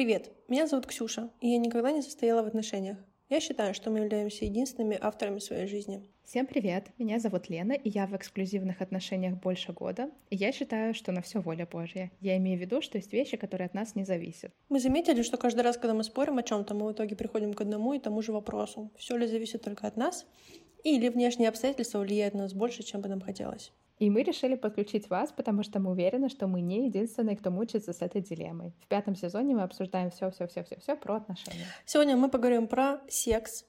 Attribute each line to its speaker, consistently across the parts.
Speaker 1: Привет, меня зовут Ксюша, и я никогда не состояла в отношениях. Я считаю, что мы являемся единственными авторами своей жизни.
Speaker 2: Всем привет, меня зовут Лена, и я в эксклюзивных отношениях больше года, и я считаю, что на все воля Божья. Я имею в виду, что есть вещи, которые от нас не зависят.
Speaker 1: Мы заметили, что каждый раз, когда мы спорим о чем-то, мы в итоге приходим к одному и тому же вопросу. Все ли зависит только от нас, или внешние обстоятельства влияют на нас больше, чем бы нам хотелось.
Speaker 2: И мы решили подключить вас, потому что мы уверены, что мы не единственные, кто мучается с этой дилеммой. В пятом сезоне мы обсуждаем все, все, все, все, все про отношения.
Speaker 1: Сегодня мы поговорим про секс,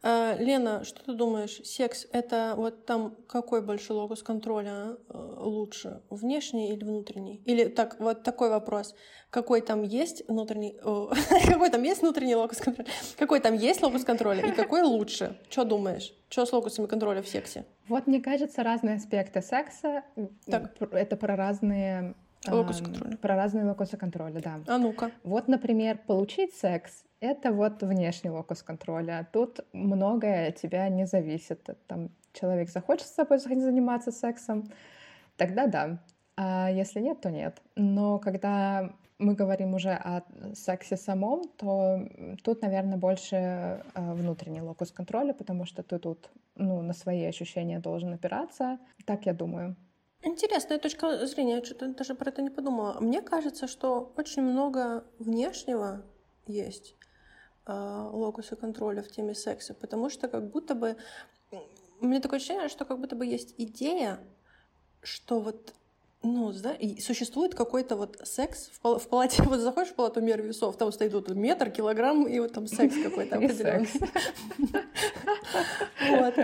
Speaker 1: а, Лена, что ты думаешь, секс это вот там какой большой локус контроля э, лучше, внешний или внутренний? Или так, вот такой вопрос, какой там есть внутренний, какой там есть внутренний локус контроля, какой там есть локус контроля и какой лучше? Что думаешь? Что с локусами контроля в сексе?
Speaker 2: Вот мне кажется, разные аспекты секса, так. это про разные
Speaker 1: Локусы контроля.
Speaker 2: Про разные локусы контроля, да.
Speaker 1: А ну-ка.
Speaker 2: Вот, например, получить секс — это вот внешний локус контроля. Тут многое от тебя не зависит. Там человек захочет с тобой заниматься сексом, тогда да. А если нет, то нет. Но когда мы говорим уже о сексе самом, то тут, наверное, больше э, внутренний локус контроля, потому что ты тут ну, на свои ощущения должен опираться. Так я думаю.
Speaker 1: Интересная точка зрения, я что-то даже про это не подумала. Мне кажется, что очень много внешнего есть э, локуса контроля в теме секса, потому что как будто бы... У меня такое ощущение, что как будто бы есть идея, что вот ну, да, и существует какой-то вот секс в, пал- в палате, вот заходишь в палату мер весов, там стоит вот метр, килограмм, и вот там секс какой-то определенный. Вот.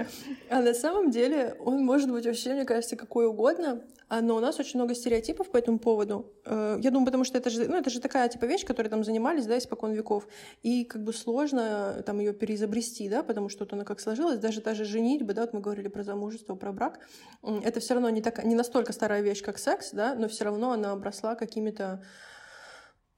Speaker 1: А на самом деле он может быть вообще, мне кажется, какой угодно, но у нас очень много стереотипов по этому поводу. Э, я думаю, потому что это же, ну, это же такая типа вещь, которой там занимались, да, испокон веков, и как бы сложно там ее переизобрести, да, потому что вот она как сложилась, даже даже женитьба, да, вот мы говорили про замужество, про брак, это все равно не, так, не настолько старая вещь, как секс, да, но все равно она обросла какими-то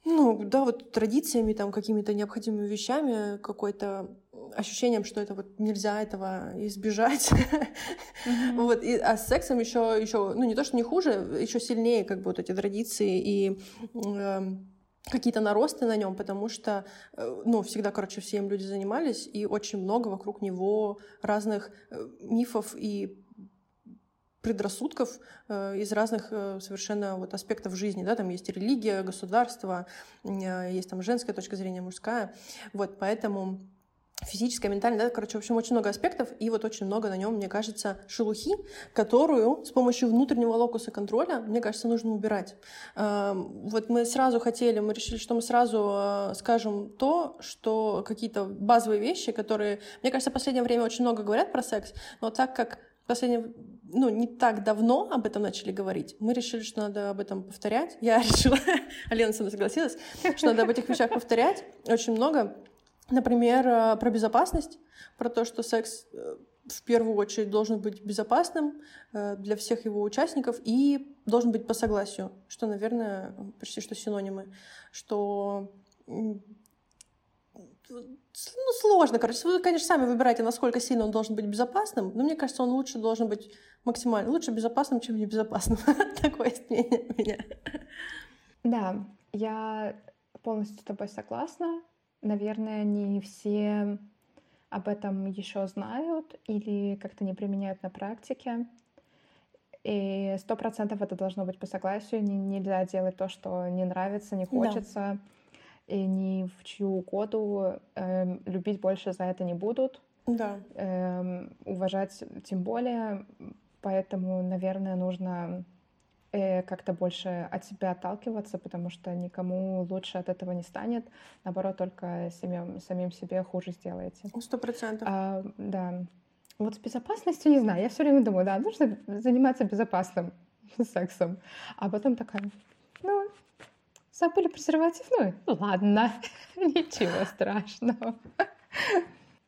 Speaker 1: ну, да, вот традициями, там, какими-то необходимыми вещами, какой-то ощущением, что это вот нельзя этого избежать. Mm-hmm. вот, и, а с сексом еще, еще, ну, не то, что не хуже, еще сильнее, как бы, вот эти традиции и э, какие-то наросты на нем, потому что, э, ну, всегда, короче, все им люди занимались, и очень много вокруг него разных э, мифов и предрассудков э, из разных э, совершенно вот аспектов жизни, да, там есть религия, государство, э, есть там женская точка зрения, мужская, вот, поэтому физическое, ментальное, да, короче, в общем, очень много аспектов, и вот очень много на нем, мне кажется, шелухи, которую с помощью внутреннего локуса контроля, мне кажется, нужно убирать. Эм, вот мы сразу хотели, мы решили, что мы сразу скажем то, что какие-то базовые вещи, которые, мне кажется, в последнее время очень много говорят про секс, но так как в последнее ну, не так давно об этом начали говорить, мы решили, что надо об этом повторять. Я решила, Алена со мной согласилась, что надо об этих вещах повторять очень много. Например, э, про безопасность, про то, что секс э, в первую очередь должен быть безопасным э, для всех его участников и должен быть по согласию, что, наверное, почти что синонимы, что ну, сложно, короче. Вы, конечно, сами выбираете, насколько сильно он должен быть безопасным, но мне кажется, он лучше должен быть максимально, лучше безопасным, чем небезопасным. Такое мнение у меня.
Speaker 2: Да, я полностью с тобой согласна. Наверное, не все об этом еще знают или как-то не применяют на практике. И сто процентов это должно быть по согласию. Нельзя делать то, что не нравится, не хочется. Да и ни в чью угоду э, любить больше за это не будут.
Speaker 1: Да.
Speaker 2: Э, уважать тем более. Поэтому, наверное, нужно э, как-то больше от себя отталкиваться, потому что никому лучше от этого не станет. Наоборот, только самим, самим себе хуже сделаете.
Speaker 1: Сто процентов.
Speaker 2: А, да. Вот с безопасностью не знаю. Я все время думаю, да, нужно заниматься безопасным сексом. А потом такая, Забыли презерватив? Ну, ладно, ничего страшного.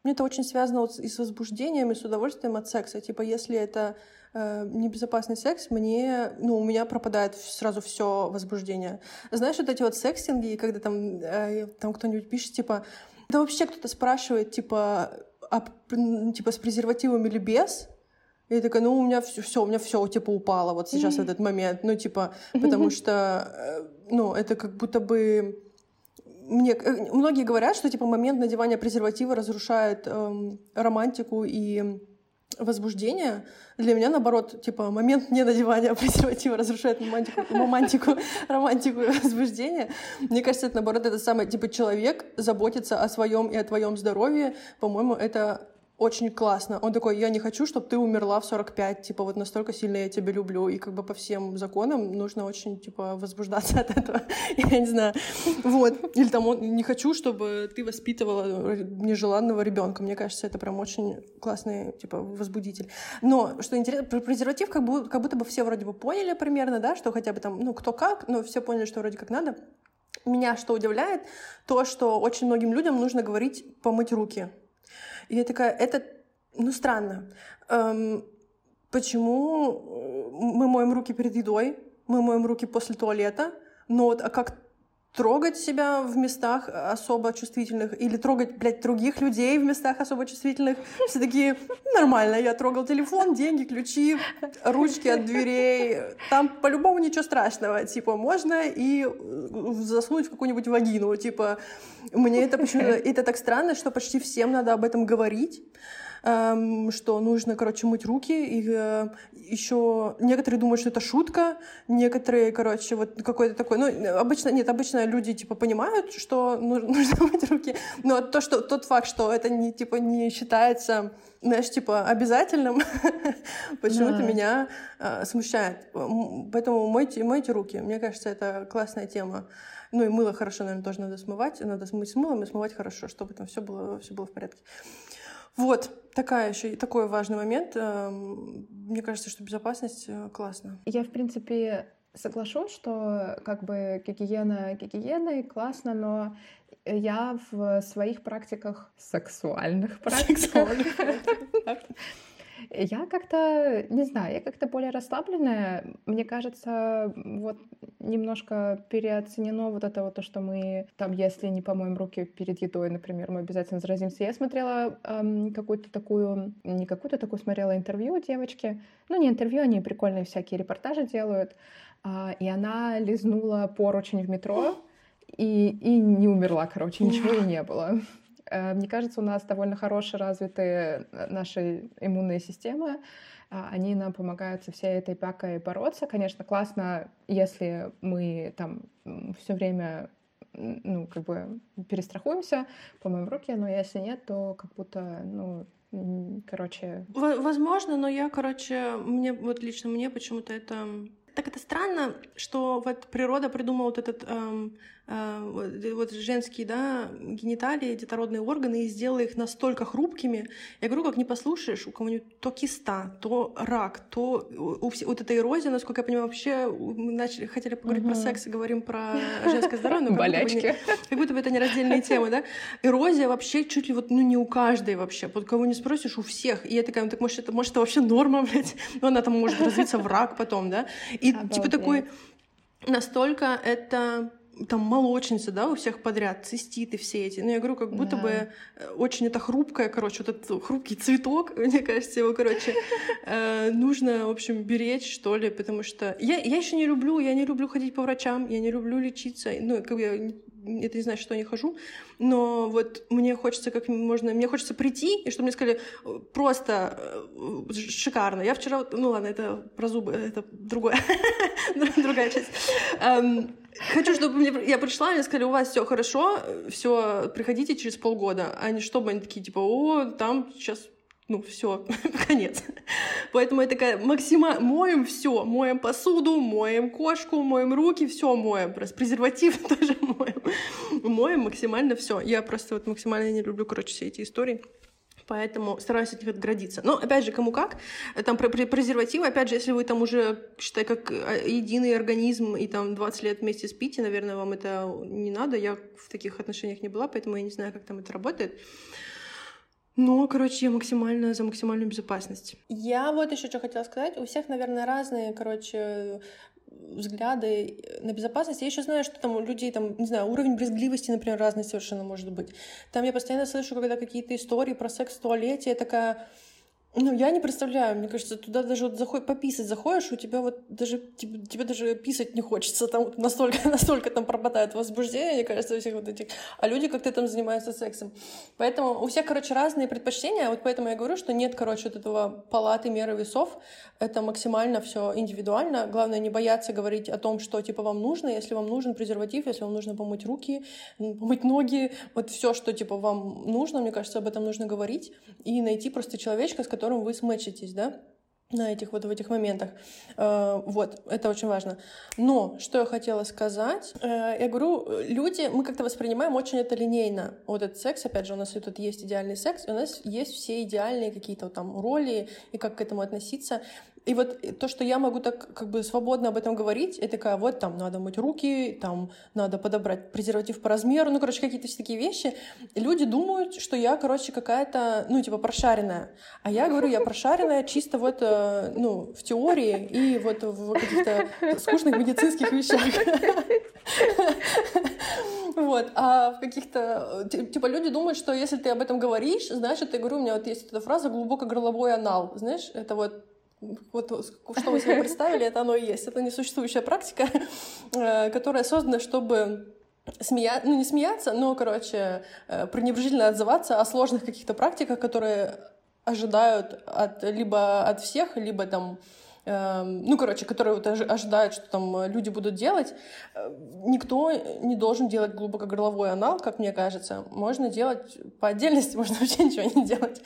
Speaker 1: Мне это очень связано вот и с возбуждением, и с удовольствием от секса. Типа, если это э, небезопасный секс, мне, ну, у меня пропадает сразу все возбуждение. Знаешь, вот эти вот секстинги, когда там, э, там кто-нибудь пишет, типа, да вообще кто-то спрашивает, типа, а, типа, с презервативом или без? И я такая, ну, у меня все, все, у меня все, типа, упало вот сейчас в этот момент. Ну, типа, потому что, э, ну, это как будто бы мне э, многие говорят, что типа момент надевания презерватива разрушает эм, романтику и возбуждение. Для меня, наоборот, типа, момент ненадевания презерватива разрушает романтику, романтику, романтику и возбуждение. Мне кажется, это, наоборот, это самое, типа, человек заботится о своем и о твоем здоровье. По-моему, это очень классно. Он такой, я не хочу, чтобы ты умерла в 45, типа, вот настолько сильно я тебя люблю, и как бы по всем законам нужно очень, типа, возбуждаться от этого, я не знаю. Вот. Или там, он, не хочу, чтобы ты воспитывала нежеланного ребенка. Мне кажется, это прям очень классный, типа, возбудитель. Но, что интересно, презерватив как, будто, как будто бы все вроде бы поняли примерно, да, что хотя бы там, ну, кто как, но все поняли, что вроде как надо. Меня что удивляет, то, что очень многим людям нужно говорить помыть руки. И я такая, это, ну, странно. Эм, почему э, мы моем руки перед едой, мы моем руки после туалета, но вот а как трогать себя в местах особо чувствительных или трогать, блядь, других людей в местах особо чувствительных. Все такие, нормально, я трогал телефон, деньги, ключи, ручки от дверей. Там по-любому ничего страшного. Типа, можно и э, засунуть в какую-нибудь вагину. Типа, мне это почему-то... Это так странно, что почти всем надо об этом говорить эм, что нужно, короче, мыть руки. И э, еще некоторые думают, что это шутка, некоторые, короче, вот какой-то такой... Ну, обычно, нет, обычно люди, типа, понимают, что нужно, нужно мыть руки, но то, что, тот факт, что это, не, типа, не считается знаешь, типа, обязательным, почему-то меня э, смущает. Поэтому мойте, мойте руки. Мне кажется, это классная тема. Ну и мыло хорошо, наверное, тоже надо смывать. Надо смыть с мылом и смывать хорошо, чтобы там все было, все было в порядке. Вот, такая еще, такой важный момент. Эм, мне кажется, что безопасность э, классно.
Speaker 2: Я, в принципе, соглашусь, что как бы гигиена гигиеной классно, но я в своих практиках, сексуальных практиках, я как-то, не знаю, я как-то более расслабленная. Мне кажется, вот немножко переоценено вот это вот то, что мы там, если не помоем руки перед едой, например, мы обязательно заразимся. Я смотрела эм, какую-то такую, не какую-то такую, смотрела интервью девочки. Ну, не интервью, они прикольные всякие репортажи делают. Э, и она лизнула поручень в метро и, и не умерла, короче, ничего и не было. Э, мне кажется, у нас довольно хорошо развиты э, наши иммунные системы. А, они нам помогают со всей этой пакой бороться. Конечно, классно, если мы там все время ну, как бы перестрахуемся, помоем руки, но если нет, то как будто, ну, короче...
Speaker 1: Возможно, но я, короче, мне, вот лично мне почему-то это... Так это странно, что вот природа придумала вот этот эм, вот женские, да, гениталии, детородные органы, и сделала их настолько хрупкими. Я говорю, как не послушаешь, у кого-нибудь то киста, то рак, то у, вот эта эрозия, насколько я понимаю, вообще мы начали, хотели поговорить угу. про секс и говорим про женское здоровье, но как Болячки. Будто бы не, как будто бы это не раздельные темы, да? Эрозия вообще чуть ли вот, ну, не у каждой вообще. Вот кого не спросишь, у всех. И я такая, ну, так может, это, может, это вообще норма, блядь? Но она там может развиться в рак потом, да? И типа Обалдеть. типа такой настолько это там молочница, да, у всех подряд, циститы все эти. Ну, я говорю, как будто да. бы э, очень это хрупкое, короче, вот этот хрупкий цветок, мне кажется, его, короче, э, нужно, в общем, беречь, что ли, потому что я, я еще не люблю, я не люблю ходить по врачам, я не люблю лечиться, ну, как бы я это не значит, что я не хожу, но вот мне хочется как можно, мне хочется прийти, и чтобы мне сказали, просто э, шикарно. Я вчера, ну ладно, это про зубы, это другое, другая часть. Хочу, чтобы мне, я пришла, мне сказали, у вас все хорошо, все, приходите через полгода, а не чтобы они такие, типа, о, там сейчас ну, все, конец. Поэтому я такая максимально моем все, моем посуду, моем кошку, моем руки, все моем, просто презерватив тоже моем, моем максимально все. Я просто вот максимально не люблю, короче, все эти истории. Поэтому стараюсь от них отградиться. Но, опять же, кому как. Там про презервативы, опять же, если вы там уже, считай, как а, единый организм и там 20 лет вместе спите, наверное, вам это не надо. Я в таких отношениях не была, поэтому я не знаю, как там это работает. Ну, короче, я максимально за максимальную безопасность. Я вот еще что хотела сказать. У всех, наверное, разные, короче, взгляды на безопасность. Я еще знаю, что там у людей, там, не знаю, уровень брезгливости, например, разный совершенно может быть. Там я постоянно слышу, когда какие-то истории про секс в туалете, я такая, Ну, я не представляю, мне кажется, туда даже вот заход, пописать заходишь, у тебя вот даже, тебе, тебе даже писать не хочется, там настолько, настолько там пропадает возбуждение, мне кажется, у всех вот этих, а люди как-то там занимаются сексом. Поэтому у всех, короче, разные предпочтения, вот поэтому я говорю, что нет, короче, вот этого палаты меры весов, это максимально все индивидуально, главное не бояться говорить о том, что, типа, вам нужно, если вам нужен презерватив, если вам нужно помыть руки, помыть ноги, вот все, что, типа, вам нужно, мне кажется, об этом нужно говорить. И найти просто человечка, с которым которым вы смычитесь, да, на этих вот в этих моментах. Э, вот, это очень важно. Но что я хотела сказать, э, я говорю, люди, мы как-то воспринимаем очень это линейно. Вот этот секс, опять же, у нас тут есть идеальный секс, и у нас есть все идеальные какие-то там роли, и как к этому относиться. И вот то, что я могу так как бы свободно об этом говорить, это такая, вот там надо мыть руки, там надо подобрать презерватив по размеру, ну, короче, какие-то все такие вещи. Люди думают, что я, короче, какая-то, ну, типа, прошаренная. А я говорю, я прошаренная чисто вот, э, ну, в теории и вот в каких-то скучных медицинских вещах. Вот, а в каких-то... Типа люди думают, что если ты об этом говоришь, значит, я говорю, у меня вот есть эта фраза «глубоко-горловой анал». Знаешь, это вот вот что вы себе представили, это оно и есть. Это несуществующая практика, э, которая создана, чтобы смея... ну не смеяться, но, короче, э, пренебрежительно отзываться о сложных каких-то практиках, которые ожидают от, либо от всех, либо там эм, ну, короче, которые вот ожидают, что там люди будут делать, э, никто не должен делать глубокогорловой анал, как мне кажется. Можно делать по отдельности, можно вообще ничего не делать.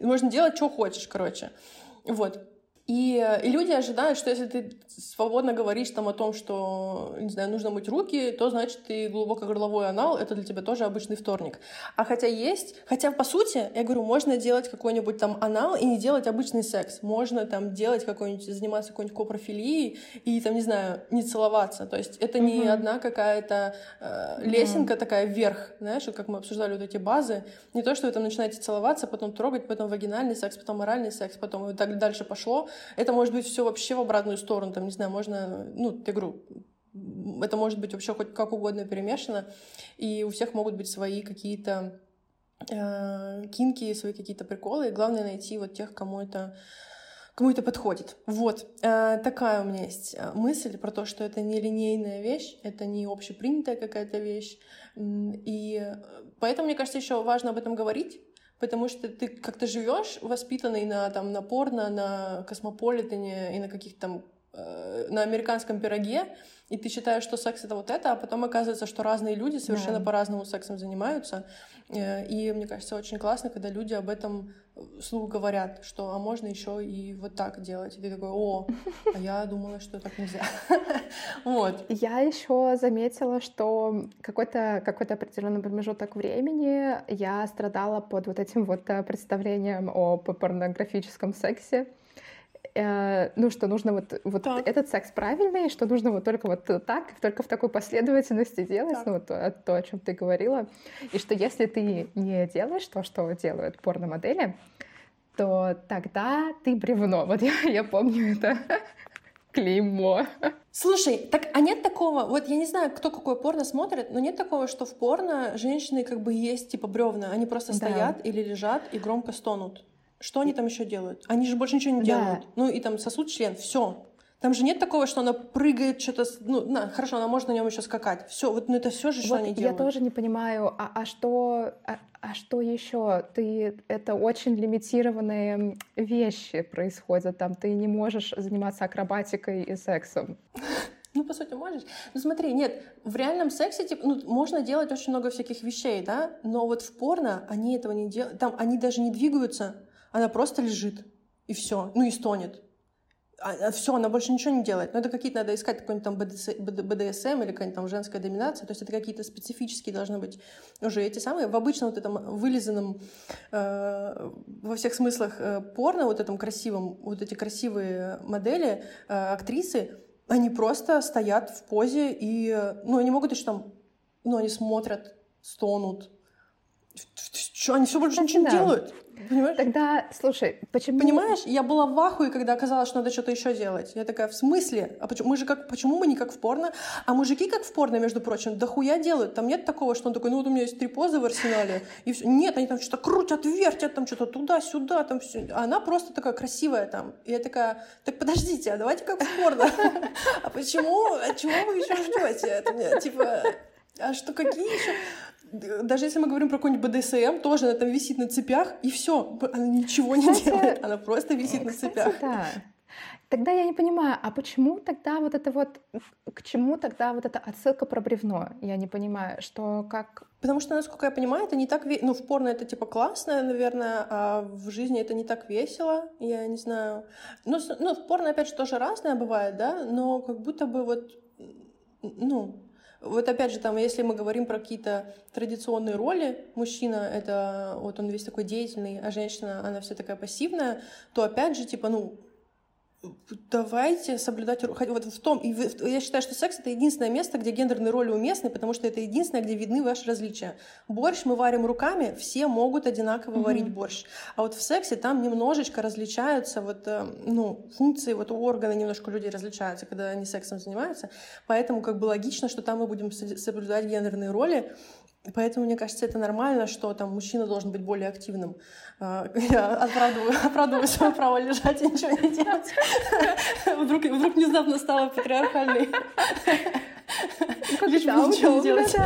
Speaker 1: Можно делать, что хочешь, короче. Вот. И, и люди ожидают, что если ты свободно говоришь там о том, что, не знаю, нужно мыть руки, то значит ты глубоко горловой анал, это для тебя тоже обычный вторник. А хотя есть, хотя по сути, я говорю, можно делать какой-нибудь там анал и не делать обычный секс. Можно там делать какой-нибудь, заниматься какой-нибудь копрофилией и там, не знаю, не целоваться. То есть это не mm-hmm. одна какая-то э, лесенка mm-hmm. такая вверх, знаешь, как мы обсуждали вот эти базы. Не то, что вы там начинаете целоваться, потом трогать, потом вагинальный секс, потом оральный секс, потом и так дальше пошло это может быть все вообще в обратную сторону, там, не знаю, можно, ну, я говорю, это может быть вообще хоть как угодно перемешано, и у всех могут быть свои какие-то э, кинки, свои какие-то приколы, и главное найти вот тех, кому это кому это подходит. Вот, э, такая у меня есть э, мысль про то, что это не линейная вещь, это не общепринятая какая-то вещь, и поэтому, мне кажется, еще важно об этом говорить, потому что ты как-то живешь воспитанный на там на порно, на космополитене и на каких-то там э, на американском пироге, и ты считаешь, что секс это вот это, а потом оказывается, что разные люди совершенно да. по-разному сексом занимаются. Э, и мне кажется, очень классно, когда люди об этом вслух говорят, что а можно еще и вот так делать. И ты такой, о, а я думала, что так нельзя. Вот.
Speaker 2: Я еще заметила, что какой-то какой определенный промежуток времени я страдала под вот этим вот э, представлением о порнографическом сексе э, ну, что нужно вот, вот этот секс правильный, что нужно вот только вот так, только в такой последовательности делать, так. ну, вот то, то, о чем ты говорила, и что если ты не делаешь то, что делают порномодели, то тогда ты бревно. Вот я, я помню это клеймо.
Speaker 1: Слушай, так а нет такого, вот я не знаю, кто какое порно смотрит, но нет такого, что в порно женщины как бы есть типа бревна, они просто да. стоят или лежат и громко стонут. Что они там еще делают? Они же больше ничего не делают. Да. Ну и там сосуд член, все. Там же нет такого, что она прыгает что-то, ну, на, хорошо, она может на нем еще скакать. Все, вот, ну это все же, вот что они делают.
Speaker 2: Я тоже не понимаю, а, а что, а, а что еще? Ты это очень лимитированные вещи происходят там. Ты не можешь заниматься акробатикой и сексом.
Speaker 1: Ну, по сути, можешь. Ну, смотри, нет, в реальном сексе, типа, ну, можно делать очень много всяких вещей, да, но вот в порно они этого не делают. Там они даже не двигаются, она просто лежит, и все, ну и стонет. А, а все, она больше ничего не делает. Но это какие-то надо искать какой-нибудь там БДСМ или какая-нибудь там женская доминация. То есть это какие-то специфические должны быть уже эти самые. В обычном вот этом вылизанном э, во всех смыслах э, порно, вот этом красивом, вот эти красивые модели, э, актрисы, они просто стоят в позе и, ну, они могут еще там, ну, они смотрят, стонут, Что, они все больше Кстати, ничего не делают?
Speaker 2: Понимаешь? Тогда, слушай, почему...
Speaker 1: Понимаешь, я была в ахуе, когда оказалось, что надо что-то еще делать. Я такая, в смысле? А почему, мы же как, почему мы не как в порно? А мужики как в порно, между прочим, да хуя делают. Там нет такого, что он такой, ну вот у меня есть три позы в арсенале, и все. Нет, они там что-то крутят, вертят, там что-то туда-сюда, там все. А она просто такая красивая там. И я такая, так подождите, а давайте как в порно. А почему? А чего вы еще ждете? Типа, а что, какие еще? Даже если мы говорим про какой-нибудь БДСМ, тоже она там висит на цепях, и все, она ничего не кстати, делает, она просто висит кстати, на цепях.
Speaker 2: Да. Тогда я не понимаю, а почему тогда вот это вот, к чему тогда вот эта отсылка про бревно? Я не понимаю, что как...
Speaker 1: Потому что, насколько я понимаю, это не так... Ве... Ну, в порно это типа классно, наверное, а в жизни это не так весело, я не знаю. Ну, ну в порно, опять же, тоже разное бывает, да, но как будто бы вот, ну, вот опять же, там, если мы говорим про какие-то традиционные роли, мужчина — это вот он весь такой деятельный, а женщина, она вся такая пассивная, то опять же, типа, ну, давайте соблюдать вот в том и я считаю что секс это единственное место где гендерные роли уместны потому что это единственное где видны ваши различия. Борщ мы варим руками все могут одинаково mm-hmm. варить борщ. А вот в сексе там немножечко различаются вот э, ну функции вот органы немножко людей различаются когда они сексом занимаются. Поэтому как бы логично что там мы будем соблюдать гендерные роли Поэтому, мне кажется, это нормально, что там мужчина должен быть более активным. А, я оправдываю, оправдываю свое право лежать и ничего не делать. Вдруг, вдруг внезапно стала патриархальной.
Speaker 2: Ну, Лишь бы ничего не делать.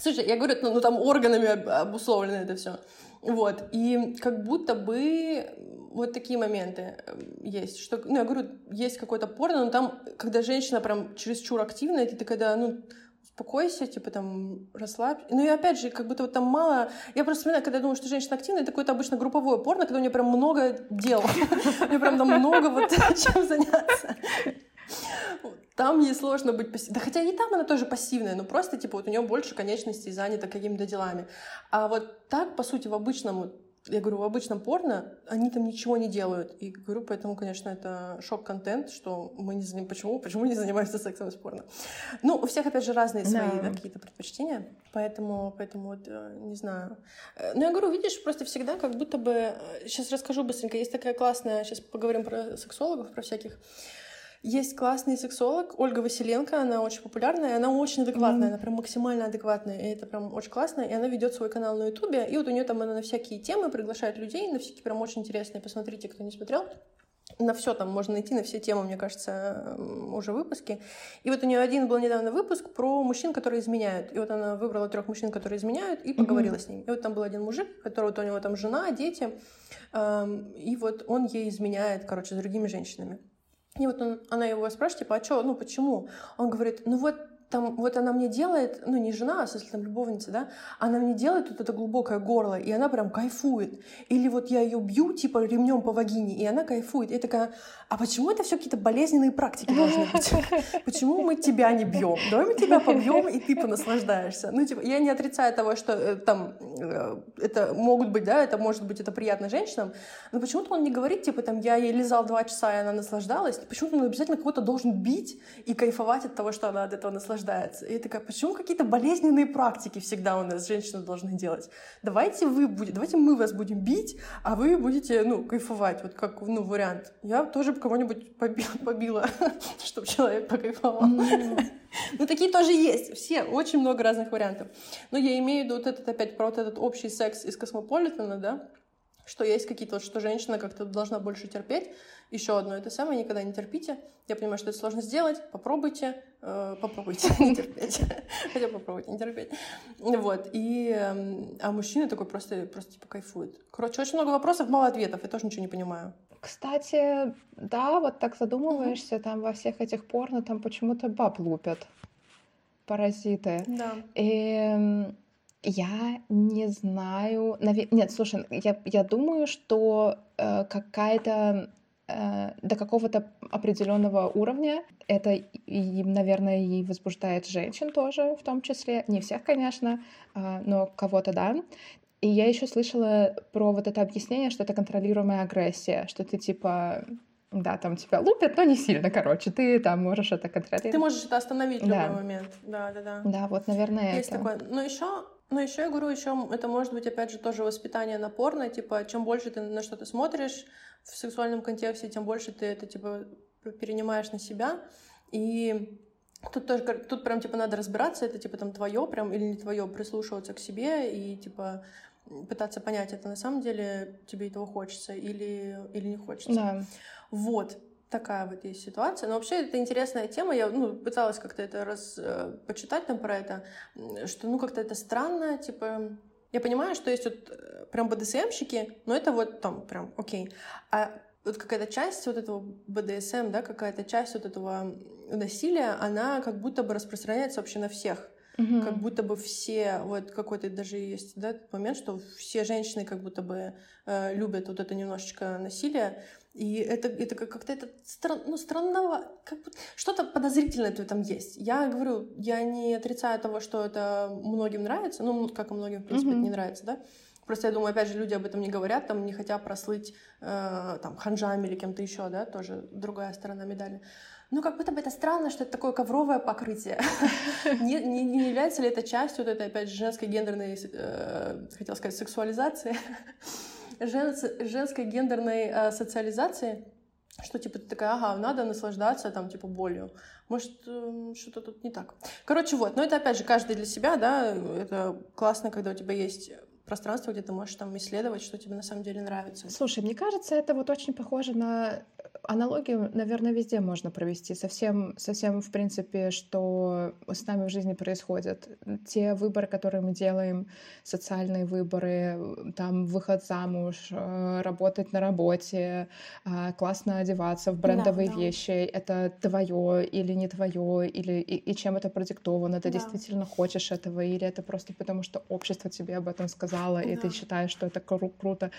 Speaker 1: Слушай, я говорю, ну, ну там органами обусловлено это все. Вот. И как будто бы вот такие моменты эм, есть. Что, ну, я говорю, есть какой-то порно, но там, когда женщина прям чересчур активная, ты когда, ну, успокойся, типа там расслабь. Ну и опять же, как будто вот там мало... Я просто вспоминаю, когда я думаю, что женщина активная, это какое-то обычно групповое порно, когда у нее прям много дел. У нее прям там много вот чем заняться. Там ей сложно быть пассивной. Да хотя и там она тоже пассивная, но просто, типа, вот у нее больше конечностей занято какими-то делами. А вот так, по сути, в обычном я говорю, в обычном порно они там ничего не делают. И говорю, поэтому, конечно, это шок-контент, что мы не занимаемся... Почему? Почему не занимаемся сексом из порно? Ну, у всех, опять же, разные свои да. Да, какие-то предпочтения. Поэтому, поэтому вот, э, не знаю. Э, ну, я говорю, видишь, просто всегда как будто бы... Сейчас э, расскажу быстренько. Есть такая классная... Сейчас поговорим про сексологов, про всяких. Есть классный сексолог Ольга Василенко, она очень популярная, она очень адекватная, mm-hmm. она прям максимально адекватная, и это прям очень классно. И она ведет свой канал на Ютубе, и вот у нее там она на всякие темы приглашает людей, на всякие прям очень интересные. Посмотрите, кто не смотрел. На все там можно найти, на все темы, мне кажется, уже выпуски. И вот у нее один был недавно выпуск про мужчин, которые изменяют. И вот она выбрала трех мужчин, которые изменяют, и поговорила mm-hmm. с ними. И вот там был один мужик, который вот у него там жена, дети, эм, и вот он ей изменяет, короче, с другими женщинами. И вот он, она его спрашивает, типа, а что, ну почему? Он говорит, ну вот там, вот она мне делает, ну не жена, а если там любовница, да, она мне делает вот это глубокое горло, и она прям кайфует. Или вот я ее бью, типа, ремнем по вагине, и она кайфует. И такая, а почему это все какие-то болезненные практики должны быть? Почему мы тебя не бьем? Давай мы тебя побьем, и ты понаслаждаешься. Ну, типа, я не отрицаю того, что э, там э, это могут быть, да, это может быть это приятно женщинам, но почему-то он не говорит, типа, там, я ей лизал два часа, и она наслаждалась. Почему-то он обязательно кого-то должен бить и кайфовать от того, что она от этого наслаждается. И я такая, почему какие-то болезненные практики всегда у нас женщины должны делать? Давайте вы будете, давайте мы вас будем бить, а вы будете, ну, кайфовать, вот как, ну, вариант. Я тоже кого-нибудь побила, побила, чтобы человек покайфовал. Ну, такие тоже есть. Все, очень много разных вариантов. Но я имею в виду вот этот опять про вот этот общий секс из Космополитена, да, что есть какие-то, что женщина как-то должна больше терпеть. Еще одно это самое, никогда не терпите. Я понимаю, что это сложно сделать, попробуйте, э, попробуйте не терпеть. Хотя попробуйте не терпеть. Вот, и, э, а мужчина такой просто, просто типа кайфует. Короче, очень много вопросов, мало ответов, я тоже ничего не понимаю.
Speaker 2: Кстати, да, вот так задумываешься, там во всех этих порно там почему-то баб лупят. Паразиты.
Speaker 1: Да.
Speaker 2: И я не знаю. Нет, слушай, я, я думаю, что э, какая-то до какого-то определенного уровня это, и, наверное, и возбуждает женщин тоже, в том числе. Не всех, конечно, э, но кого-то да. И я еще слышала про вот это объяснение, что это контролируемая агрессия, что ты типа Да, там тебя лупят, но не сильно, короче. Ты там можешь это контролировать.
Speaker 1: Ты можешь это остановить в да. любой момент. Да, да, да.
Speaker 2: Да, вот, наверное,
Speaker 1: Есть
Speaker 2: это...
Speaker 1: такое. Но еще но еще я говорю, еще это может быть, опять же, тоже воспитание напорное, типа, чем больше ты на что-то смотришь в сексуальном контексте, тем больше ты это, типа, перенимаешь на себя. И тут тоже, тут прям, типа, надо разбираться, это, типа, там, твое прям или не твое, прислушиваться к себе и, типа, пытаться понять, это на самом деле тебе этого хочется или, или не хочется.
Speaker 2: Да.
Speaker 1: Вот такая вот есть ситуация. Но вообще это интересная тема. Я ну, пыталась как-то это раз э, почитать там про это, что ну как-то это странно, типа я понимаю, что есть вот э, прям БДСМщики, но это вот там прям окей. А вот какая-то часть вот этого БДСМ, да, какая-то часть вот этого насилия, она как будто бы распространяется вообще на всех. Угу. Как будто бы все, вот какой-то даже есть да, момент, что все женщины как будто бы э, любят вот это немножечко насилие. И это, это как-то это стран, ну, странного, как бы, что-то подозрительное в этом есть. Я говорю, я не отрицаю того, что это многим нравится, ну, как и многим, в принципе, mm-hmm. это не нравится, да. Просто я думаю, опять же, люди об этом не говорят, там не хотят прослыть э, там ханжами или кем-то еще, да, тоже другая сторона медали. Ну, как будто бы это странно, что это такое ковровое покрытие. не, не, не является ли это частью вот этой, опять же, женской гендерной, э, хотел сказать, сексуализации? женс, женской гендерной э, социализации, что типа ты такая, ага, надо наслаждаться там типа болью. Может, э, что-то тут не так. Короче, вот. Но это опять же каждый для себя, да. Это классно, когда у тебя есть пространство, где ты можешь там исследовать, что тебе на самом деле нравится.
Speaker 2: Слушай, мне кажется, это вот очень похоже на аналогию, наверное, везде можно провести. Совсем, совсем, в принципе, что с нами в жизни происходит. Те выборы, которые мы делаем, социальные выборы, там выход замуж, э, работать на работе, а, классно одеваться в брендовые да, да. вещи, это твое или не твое, или и, и чем это продиктовано, ты да. действительно хочешь этого, или это просто потому, что общество тебе об этом сказало, да. и ты считаешь, что это кру- круто.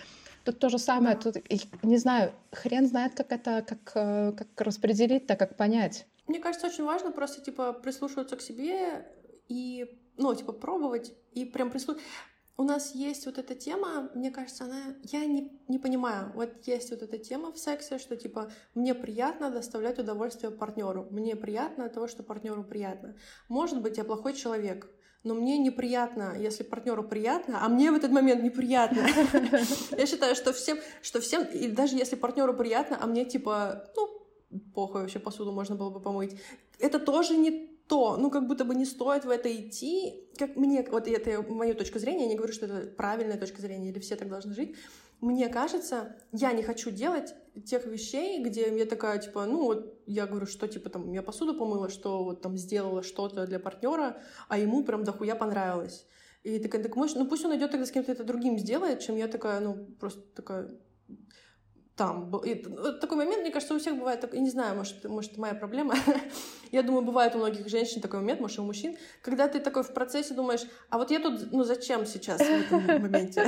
Speaker 2: Тут то же самое, тут, не знаю, хрен знает, как это, как, э, как распределить, так как понять.
Speaker 1: Мне кажется, очень важно просто, типа, прислушиваться к себе и, ну, типа, пробовать и прям прислушиваться. У нас есть вот эта тема, мне кажется, она... Я не, не понимаю. Вот есть вот эта тема в сексе, что, типа, мне приятно доставлять удовольствие партнеру. Мне приятно от того, что партнеру приятно. Может быть, я плохой человек но мне неприятно, если партнеру приятно, а мне в этот момент неприятно. Я считаю, что всем, что всем, и даже если партнеру приятно, а мне типа, ну, похуй, вообще посуду можно было бы помыть, это тоже не то, ну, как будто бы не стоит в это идти, как мне, вот это мою точку зрения, я не говорю, что это правильная точка зрения, или все так должны жить, мне кажется, я не хочу делать тех вещей, где я такая, типа, ну вот я говорю, что типа там я посуду помыла, что вот там сделала что-то для партнера, а ему прям дохуя понравилось. И такая, так может, ну пусть он идет тогда с кем-то это другим сделает, чем я такая, ну просто такая там. И такой момент, мне кажется, у всех бывает, я не знаю, может, может, это моя проблема. я думаю, бывает у многих женщин такой момент, может, и у мужчин, когда ты такой в процессе думаешь, а вот я тут, ну зачем сейчас в этом моменте?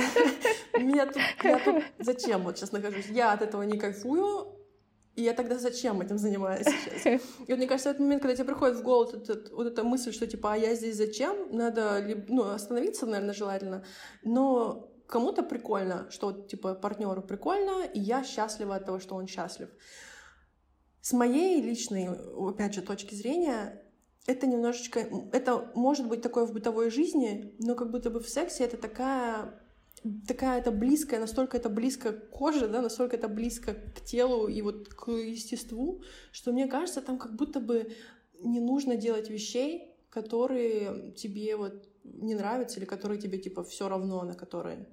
Speaker 1: Меня тут, я тут зачем вот сейчас нахожусь? Я от этого не кайфую, и я тогда зачем этим занимаюсь сейчас? И вот мне кажется, в этот момент, когда тебе приходит в голову вот, этот, вот эта мысль, что типа, а я здесь зачем? Надо ну, остановиться, наверное, желательно. Но кому-то прикольно, что типа партнеру прикольно, и я счастлива от того, что он счастлив. С моей личной, опять же, точки зрения, это немножечко, это может быть такое в бытовой жизни, но как будто бы в сексе это такая такая это близкая, настолько это близко к коже, да, настолько это близко к телу и вот к естеству, что мне кажется, там как будто бы не нужно делать вещей, которые тебе вот не нравятся или которые тебе типа все равно, на которые.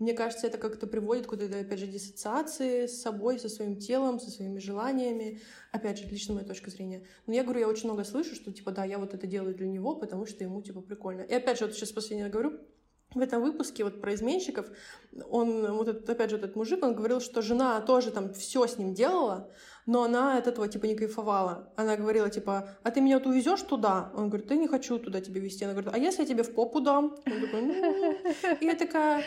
Speaker 1: Мне кажется, это как-то приводит к этой, опять же, диссоциации с собой, со своим телом, со своими желаниями. Опять же, лично моя точка зрения. Но я говорю, я очень много слышу, что, типа, да, я вот это делаю для него, потому что ему, типа, прикольно. И опять же, вот сейчас последнее говорю, в этом выпуске вот про изменщиков, он, вот этот, опять же, этот мужик, он говорил, что жена тоже там все с ним делала, но она от этого типа не кайфовала. Она говорила типа, а ты меня вот увезешь туда? Он говорит, да не хочу туда тебя везти. Она говорит, а если я тебе в попу дам? Он такой, ну... И я такая,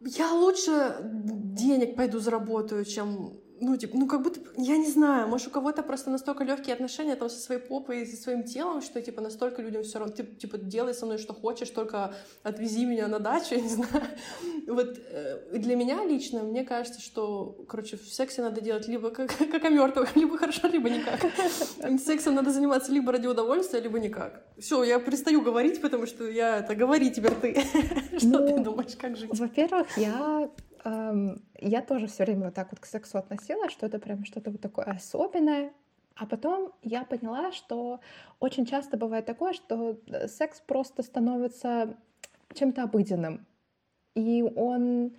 Speaker 1: я лучше денег пойду заработаю, чем ну, типа, ну, как будто, я не знаю, может, у кого-то просто настолько легкие отношения там со своей попой и со своим телом, что, типа, настолько людям все равно, ты, типа, делай со мной что хочешь, только отвези меня на дачу, я не знаю. Вот э, для меня лично, мне кажется, что, короче, в сексе надо делать либо как, как о мертвых, либо хорошо, либо никак. Сексом надо заниматься либо ради удовольствия, либо никак. Все, я перестаю говорить, потому что я это говори теперь ты. Что ты ну, думаешь, как жить?
Speaker 2: Во-первых, я я тоже все время вот так вот к сексу относилась, что это прям что-то вот такое особенное. А потом я поняла, что очень часто бывает такое, что э, секс просто становится чем-то обыденным. И он,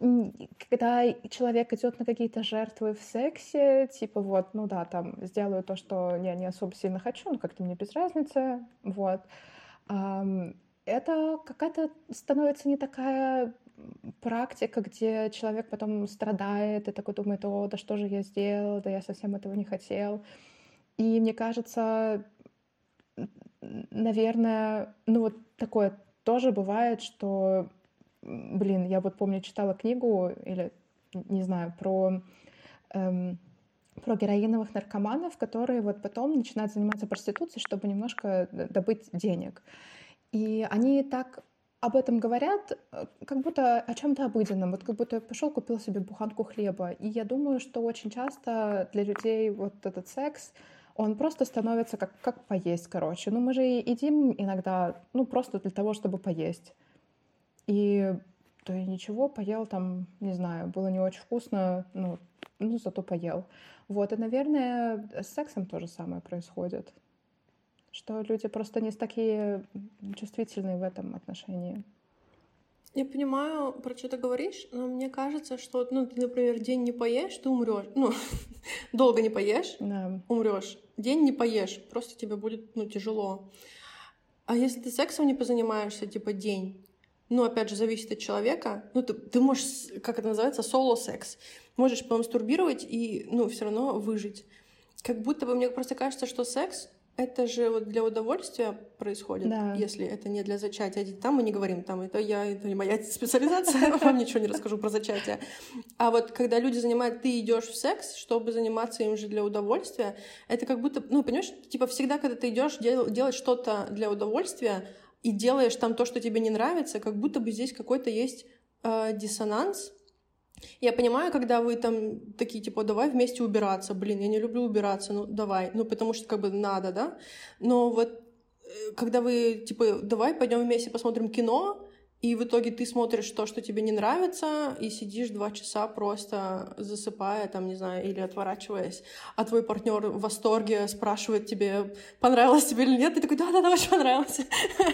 Speaker 2: когда человек идет на какие-то жертвы в сексе, типа вот, ну да, там сделаю то, что я не особо сильно хочу, но как-то мне без разницы, вот. Это какая-то становится не такая практика, где человек потом страдает и такой думает, о, да что же я сделал, да я совсем этого не хотел. И мне кажется, наверное, ну вот такое тоже бывает, что, блин, я вот помню, читала книгу или, не знаю, про эм, про героиновых наркоманов, которые вот потом начинают заниматься проституцией, чтобы немножко добыть денег. И они так об этом говорят, э, как будто о чем-то обыденном, вот как будто пошел купил себе буханку хлеба. И я думаю, что очень часто для людей вот этот секс, он просто становится как, как поесть, короче. Ну, мы же едим иногда, ну, просто для того, чтобы поесть. И то и ничего, поел там, не знаю, было не очень вкусно, ну, ну зато поел. Вот, и, наверное, с сексом то же самое происходит что люди просто не такие чувствительные в этом отношении.
Speaker 1: Я понимаю, про что ты говоришь, но мне кажется, что, ну, ты, например, день не поешь, ты умрешь. Ну, долго не поешь, да. умрешь. День не поешь, просто тебе будет, ну, тяжело. А если ты сексом не позанимаешься, типа, день, ну, опять же, зависит от человека. Ну, ты, ты можешь, как это называется, соло-секс. Можешь помастурбировать и, ну, все равно выжить. Как будто бы мне просто кажется, что секс это же вот для удовольствия происходит, да. если это не для зачатия. Там мы не говорим, там это я, это не моя специализация, вам ничего не расскажу про зачатие. А вот когда люди занимают, ты идешь в секс, чтобы заниматься им же для удовольствия, это как будто, ну, понимаешь, типа всегда, когда ты идешь дел, делать что-то для удовольствия и делаешь там то, что тебе не нравится, как будто бы здесь какой-то есть э, диссонанс, я понимаю, когда вы там такие, типа, давай вместе убираться. Блин, я не люблю убираться, ну давай. Ну, потому что как бы надо, да? Но вот э, когда вы, типа, давай пойдем вместе посмотрим кино, и в итоге ты смотришь то, что тебе не нравится, и сидишь два часа просто засыпая, там, не знаю, или отворачиваясь, а твой партнер в восторге спрашивает тебе, понравилось тебе или нет, ты такой, да-да-да, очень понравилось.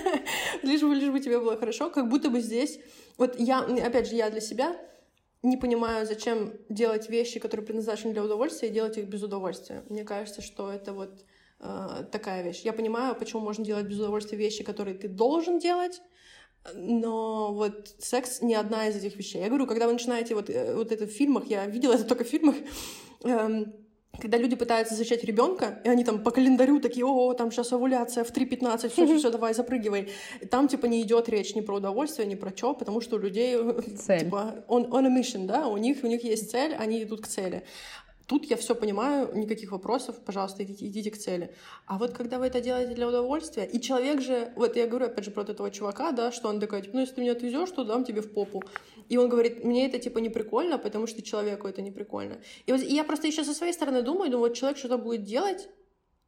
Speaker 1: лишь бы, тебе было хорошо, как будто бы здесь... Вот я, опять же, я для себя не понимаю, зачем делать вещи, которые предназначены для удовольствия, и делать их без удовольствия. Мне кажется, что это вот э, такая вещь. Я понимаю, почему можно делать без удовольствия вещи, которые ты должен делать, но вот секс не одна из этих вещей. Я говорю, когда вы начинаете вот, э, вот это в фильмах, я видела это только в фильмах, эм, когда люди пытаются зачать ребенка, и они там по календарю такие, о, там сейчас овуляция в 3.15, все, все, все, давай, запрыгивай. И там, типа, не идет речь ни про удовольствие, ни про что, потому что у людей,
Speaker 2: цель.
Speaker 1: типа, on, on a mission, да, у них, у них есть цель, они идут к цели. Тут я все понимаю, никаких вопросов, пожалуйста, идите, идите к цели. А вот когда вы это делаете для удовольствия, и человек же, вот я говорю опять же про этого чувака, да, что он такой, типа, ну если ты меня отвезешь, то дам тебе в попу. И он говорит, мне это типа не прикольно, потому что человеку это не прикольно. И, вот, и я просто еще со своей стороны думаю, думаю, вот человек что-то будет делать,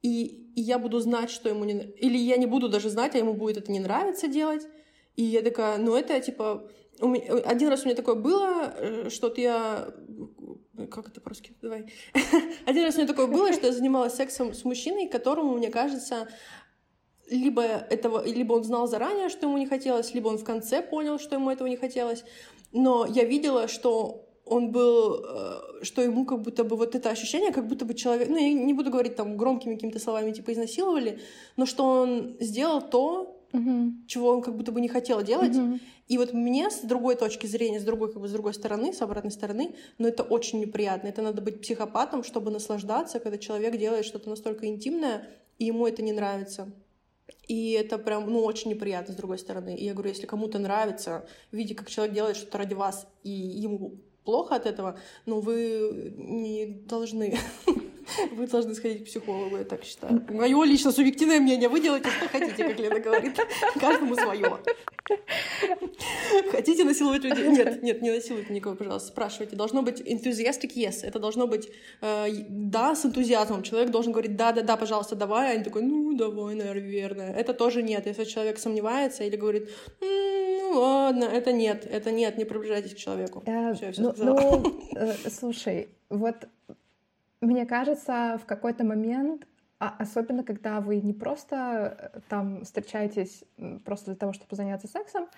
Speaker 1: и, и я буду знать, что ему не... Или я не буду даже знать, а ему будет это не нравиться делать. И я такая, ну это типа... Меня... Один раз у меня такое было, э, что-то я как это по-русски? Давай. Один раз у меня такое было, что я занималась сексом с мужчиной, которому, мне кажется, либо этого, либо он знал заранее, что ему не хотелось, либо он в конце понял, что ему этого не хотелось. Но я видела, что он был, э, что ему как будто бы вот это ощущение, как будто бы человек, ну, я не буду говорить там громкими какими-то словами, типа изнасиловали, но что он сделал то, угу. чего он как будто бы не хотел делать. Угу. И вот мне с другой точки зрения, с другой, как бы с другой стороны, с обратной стороны, но это очень неприятно. Это надо быть психопатом, чтобы наслаждаться, когда человек делает что-то настолько интимное, и ему это не нравится. И это прям, ну, очень неприятно, с другой стороны. И я говорю, если кому-то нравится, видя, как человек делает что-то ради вас, и ему плохо от этого, но вы не должны Вы должны сходить к психологу, я так считаю. Мое лично субъективное мнение. Вы делаете, что хотите, как Лена говорит. Каждому свое. Хотите насиловать людей? Нет, нет, не насилуйте никого, пожалуйста. Спрашивайте. Должно быть enthusiastic yes. Это должно быть э, да с энтузиазмом. Человек должен говорить да, да, да, пожалуйста, давай. А они такой, ну, давай, наверное. Это тоже нет. Если человек сомневается или говорит, ну, ладно, это нет, это нет, не приближайтесь к человеку.
Speaker 2: Все, я все ну, ну э, слушай, вот мне кажется, в какой-то момент, а особенно когда вы не просто э, там встречаетесь просто для того, чтобы заняться сексом,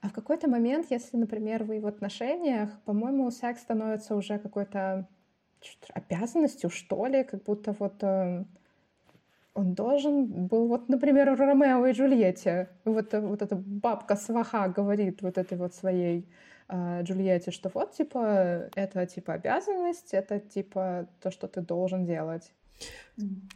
Speaker 2: а в какой-то момент, если, например, вы в отношениях, по-моему, секс становится уже какой-то обязанностью, что ли, как будто вот э, он должен был, вот, например, у Ромео и Джульетте, вот, э, вот эта бабка сваха говорит вот этой вот своей Джульетте, что вот, типа, это, типа, обязанность, это, типа, то, что ты должен делать.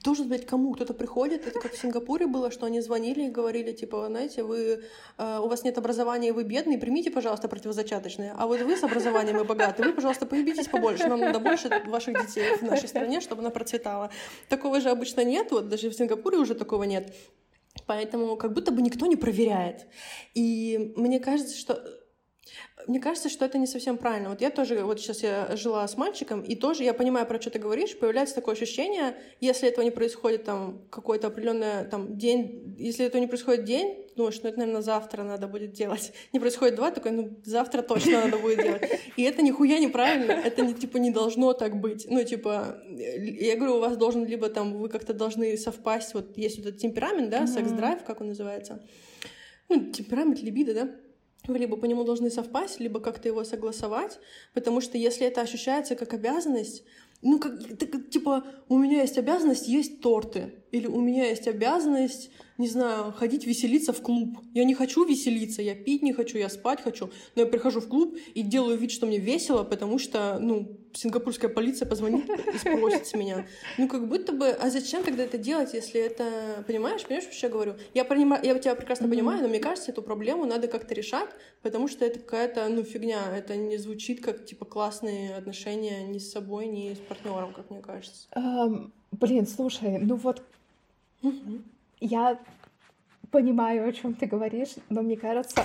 Speaker 1: Должен быть кому кто-то приходит, это как в Сингапуре было, что они звонили и говорили, типа, знаете, вы, э, у вас нет образования, вы бедные, примите, пожалуйста, противозачаточные, а вот вы с образованием и богатые, вы, пожалуйста, поебитесь побольше, нам надо больше ваших детей в нашей стране, чтобы она процветала. Такого же обычно нет, вот даже в Сингапуре уже такого нет. Поэтому как будто бы никто не проверяет. И мне кажется, что мне кажется, что это не совсем правильно. Вот я тоже, вот сейчас я жила с мальчиком, и тоже я понимаю, про что ты говоришь, появляется такое ощущение, если этого не происходит там какой-то определенный там день, если этого не происходит день, думаешь, ну это, наверное, завтра надо будет делать. Не происходит два, такой, ну завтра точно надо будет делать. И это нихуя неправильно, это не, типа не должно так быть. Ну, типа, я говорю, у вас должен либо там, вы как-то должны совпасть, вот есть вот этот темперамент, да, секс-драйв, как он называется. Ну, темперамент, либидо, да, вы либо по нему должны совпасть, либо как-то его согласовать, потому что если это ощущается как обязанность, ну, как, так, типа, у меня есть обязанность есть торты, или у меня есть обязанность, не знаю, ходить веселиться в клуб. Я не хочу веселиться, я пить не хочу, я спать хочу, но я прихожу в клуб и делаю вид, что мне весело, потому что, ну, сингапурская полиция позвонит и спросит с меня. Ну, как будто бы, а зачем тогда это делать, если это, понимаешь, понимаешь, что я говорю? Я, понимаю, я тебя прекрасно mm-hmm. понимаю, но мне кажется, эту проблему надо как-то решать, потому что это какая-то, ну, фигня, это не звучит как, типа, классные отношения ни с собой, ни с партнером, как мне кажется.
Speaker 2: Um, блин, слушай, ну вот угу. я понимаю, о чем ты говоришь, но мне кажется,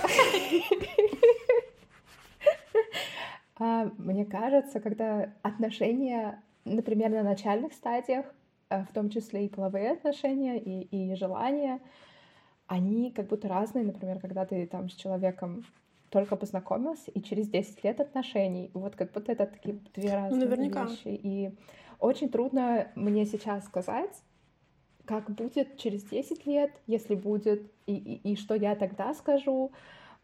Speaker 2: а, мне кажется, когда отношения, например, на начальных стадиях, э, в том числе и половые отношения, и, и желания, они как будто разные. Например, когда ты там с человеком только познакомился, и через 10 лет отношений, вот как будто это такие две ну, разные ну, наверняка. вещи. И очень трудно мне сейчас сказать, как будет через 10 лет, если будет, и, и, и что я тогда скажу.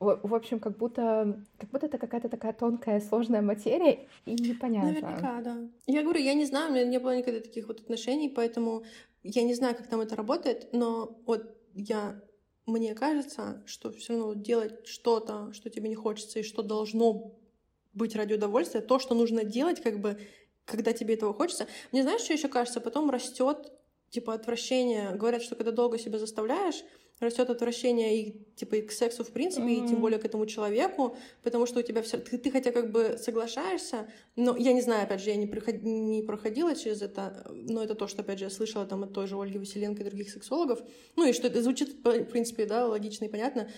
Speaker 2: В, в общем, как будто, как будто это какая-то такая тонкая, сложная материя, и непонятно.
Speaker 1: Наверняка, да. Я говорю, я не знаю, у меня не было никогда таких вот отношений, поэтому я не знаю, как там это работает, но вот я мне кажется, что все равно делать что-то, что тебе не хочется, и что должно быть ради удовольствия, то, что нужно делать, как бы, когда тебе этого хочется. Мне знаешь, что еще кажется? Потом растет типа отвращение. Говорят, что когда долго себя заставляешь, растет отвращение и типа и к сексу в принципе, mm-hmm. и тем более к этому человеку, потому что у тебя все, ты, ты хотя как бы соглашаешься, но я не знаю, опять же, я не, приход... не проходила через это, но это то, что опять же я слышала там от той же Ольги Василенко и других сексологов, ну и что это звучит в принципе, да, логично и понятно,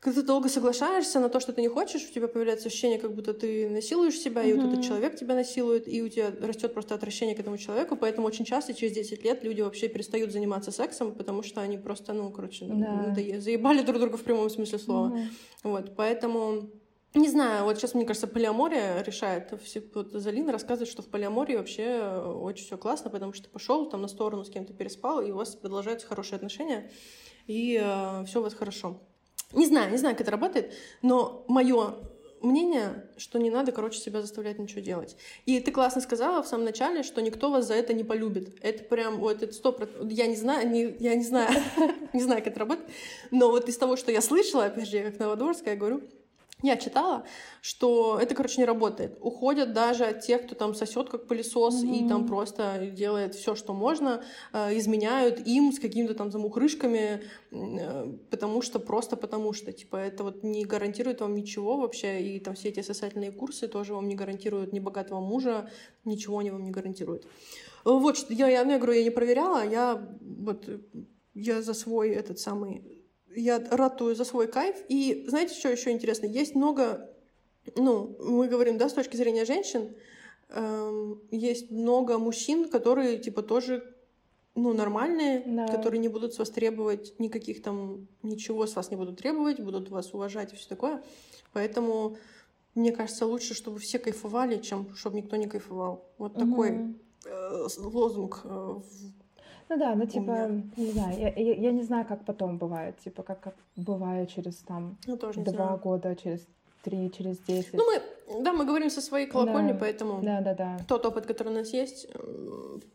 Speaker 1: когда ты долго соглашаешься на то, что ты не хочешь, у тебя появляется ощущение, как будто ты насилуешь себя, mm-hmm. и вот этот человек тебя насилует, и у тебя растет просто отвращение к этому человеку, поэтому очень часто через 10 лет люди вообще перестают заниматься сексом, потому что они просто, ну, короче, да. надо... заебали друг друга в прямом смысле слова. Mm-hmm. Вот, поэтому... Не знаю, вот сейчас, мне кажется, полиамория решает. Вот Залина рассказывает, что в полиамории вообще очень все классно, потому что ты пошел там на сторону с кем-то переспал, и у вас продолжаются хорошие отношения, и э, все у вас хорошо. Не знаю, не знаю, как это работает, но мое мнение, что не надо, короче, себя заставлять ничего делать. И ты классно сказала в самом начале, что никто вас за это не полюбит. Это прям, вот это сто Я не знаю, не, я не знаю, не знаю, как это работает, но вот из того, что я слышала, опять же, я как Новодворская говорю, Я читала, что это, короче, не работает. Уходят даже от тех, кто там сосет как пылесос mm-hmm. и там просто делает все, что можно, э, изменяют им с какими-то там замухрышками, э, потому что просто потому что, типа, это вот не гарантирует вам ничего вообще, и там все эти сосательные курсы тоже вам не гарантируют ни богатого мужа, ничего они вам не гарантируют. Вот, что я, я, ну, я говорю, я не проверяла, я вот я за свой этот самый я ратую за свой кайф. И знаете, что еще интересно? Есть много, ну, мы говорим, да, с точки зрения женщин, эм, есть много мужчин, которые, типа, тоже, ну, нормальные, да. которые не будут с вас требовать никаких там, ничего с вас не будут требовать, будут вас уважать и все такое. Поэтому, мне кажется, лучше, чтобы все кайфовали, чем чтобы никто не кайфовал. Вот угу. такой э, лозунг э,
Speaker 2: ну да, ну типа, не знаю, я, я, я не знаю, как потом бывает, типа, как, как бывает через там два знаю. года, через три, через десять.
Speaker 1: Ну мы, да, мы говорим со своей колокольни,
Speaker 2: да.
Speaker 1: поэтому
Speaker 2: да, да, да.
Speaker 1: тот опыт, который у нас есть,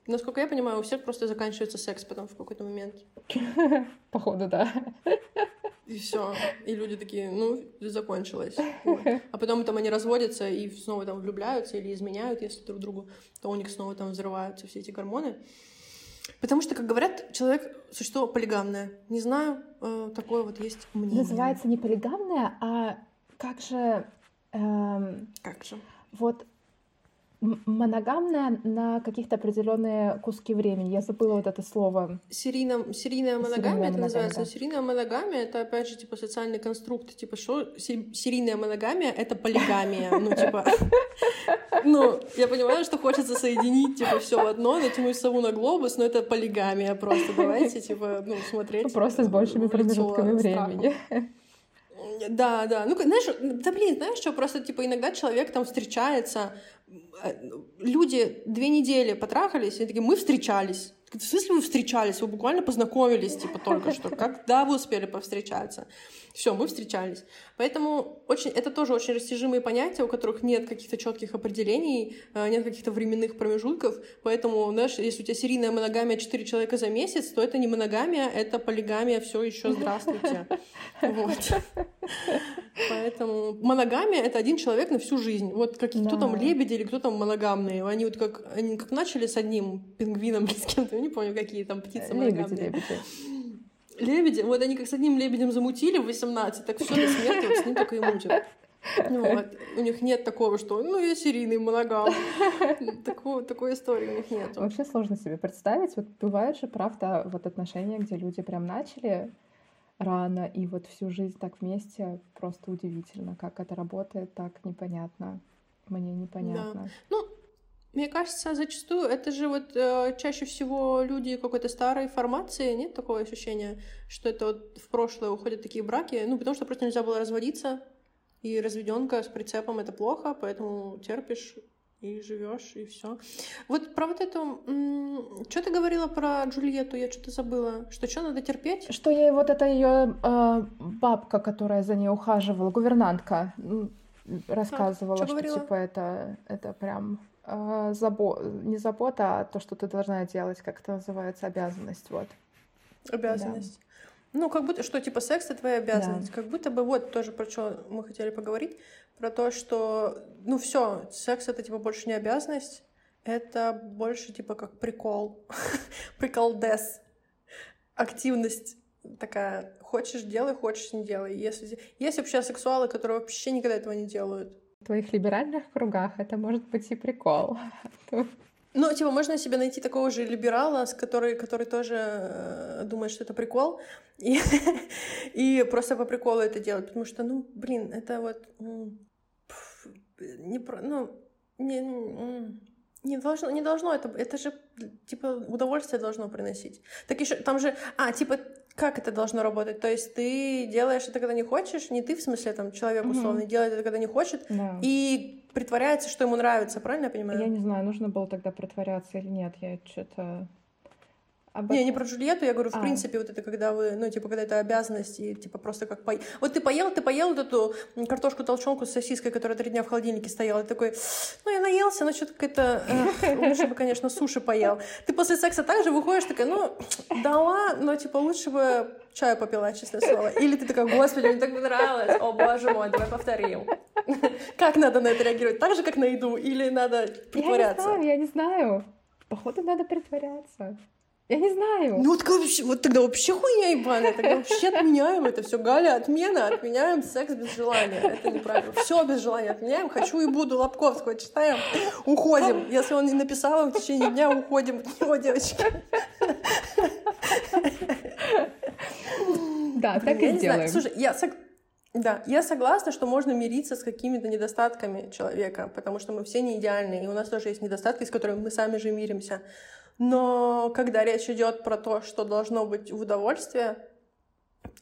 Speaker 1: насколько я понимаю, у всех просто заканчивается секс потом в какой-то момент.
Speaker 2: Походу, да.
Speaker 1: И все. И люди такие, ну, закончилось. Вот. А потом там они разводятся и снова там влюбляются или изменяют, если друг другу, то у них снова там взрываются все эти гормоны. Потому что, как говорят, человек — существо полигамное. Не знаю, э, такое вот есть мнение.
Speaker 2: Называется не полигамное, а как же... Эм,
Speaker 1: как же?
Speaker 2: Вот моногамная на каких-то определенные куски времени. Я забыла вот это слово.
Speaker 1: Серийно, серийная моногамия серийная это называется. Да. Серийная моногамия это опять же типа социальный конструкт. Типа что серийная моногамия это полигамия. Ну типа, ну я понимаю, что хочется соединить типа все в одно, натянуть сову на глобус, но это полигамия просто. Давайте типа ну смотреть.
Speaker 2: Просто с большими промежутками времени.
Speaker 1: Да, да. Ну, знаешь, да блин, знаешь что, просто, типа, иногда человек там встречается, э, люди две недели потрахались, и такие, мы встречались. В смысле вы встречались? Вы буквально познакомились, типа, только что. Когда вы успели повстречаться? Все, мы встречались. Поэтому очень, это тоже очень растяжимые понятия, у которых нет каких-то четких определений, э, нет каких-то временных промежутков. Поэтому, знаешь, если у тебя серийная моногамия 4 человека за месяц, то это не моногамия, это полигамия, все еще здравствуйте. Вот. Поэтому моногамия — это один человек на всю жизнь. Вот как, кто там лебеди или кто там моногамные. Они вот как, они как начали с одним пингвином или с кем-то, я не помню, какие там птицы моногамные. Лебеди, лебеди. Лебеди, вот они как с одним лебедем замутили в 18, так все до смерти вот с ним только и мутят. Вот. У них нет такого, что ну я серийный моногам. Такого, такой истории у них нет.
Speaker 2: Вообще сложно себе представить. Вот бывает же, правда, вот отношения, где люди прям начали рано и вот всю жизнь так вместе, просто удивительно, как это работает, так непонятно. Мне непонятно.
Speaker 1: Да. Ну, мне кажется, зачастую это же вот э, чаще всего люди какой-то старой формации, нет такого ощущения, что это вот в прошлое уходят такие браки, ну, потому что просто нельзя было разводиться, и разведенка с прицепом это плохо, поэтому терпишь и живешь, и все. Вот про вот эту... Что ты говорила про Джульетту? Я что-то забыла. Что что, надо терпеть?
Speaker 2: Что ей вот это ее э, бабка, которая за ней ухаживала, гувернантка, рассказывала, а, что, что типа это, это прям э, забо... не забота, а то, что ты должна делать, как это называется, обязанность, вот.
Speaker 1: Обязанность. Да. Ну, как будто, что, типа, секс — это твоя обязанность. Да. Как будто бы, вот, тоже про что мы хотели поговорить, про то, что, ну, все, секс — это, типа, больше не обязанность, это больше, типа, как прикол. прикол дес. Активность такая. Хочешь — делай, хочешь — не делай. Если... Есть вообще сексуалы, которые вообще никогда этого не делают
Speaker 2: твоих либеральных кругах это может быть и прикол.
Speaker 1: Ну, типа, можно себе найти такого же либерала, с который, который тоже э, думает, что это прикол, и, и просто по приколу это делать, потому что, ну, блин, это вот не ну, не, не должно, не должно это, это же, типа, удовольствие должно приносить. Так еще, там же, а, типа, как это должно работать? То есть ты делаешь это, когда не хочешь, не ты, в смысле, там, человек условно, угу. делает это, когда не хочет, да. и притворяется, что ему нравится, правильно я понимаю?
Speaker 2: Я не знаю, нужно было тогда притворяться или нет, я что-то... об
Speaker 1: Не, не
Speaker 2: этом-
Speaker 1: про Джульетту, я говорю, в
Speaker 2: А.
Speaker 1: принципе, вот это когда вы, ну, типа, когда это обязанность, и, типа, просто как по... Вот ты поел, ты поел вот эту картошку-толчонку с сосиской, которая три дня в холодильнике стояла, и такой, ну, я наелся, но что-то какая-то... эх, лучше бы, конечно, суши поел. Ты после секса также выходишь, такая, ну, да ладно, но, типа, лучше бы чаю попила, честное слово. Или ты такая, господи, мне так понравилось, о, боже мой, давай повторим. Как надо на это реагировать? Так же, как на еду? Или надо
Speaker 2: Я не
Speaker 1: притворяться?
Speaker 2: знаю, я не знаю. Походу, надо притворяться. Я не знаю.
Speaker 1: Ну, так вообще, вот тогда вообще хуйня ебаная, тогда вообще отменяем это все. Галя, отмена, отменяем секс без желания. Это неправильно. Все без желания отменяем. Хочу и буду Лобковского читаем. Уходим. Если он не написал вам в течение дня, уходим от него, девочки.
Speaker 2: Да, так и сделаем.
Speaker 1: Слушай, я Да, я согласна, что можно мириться с какими-то недостатками человека, потому что мы все не идеальны, и у нас тоже есть недостатки, с которыми мы сами же миримся. Но когда речь идет про то, что должно быть в удовольствие,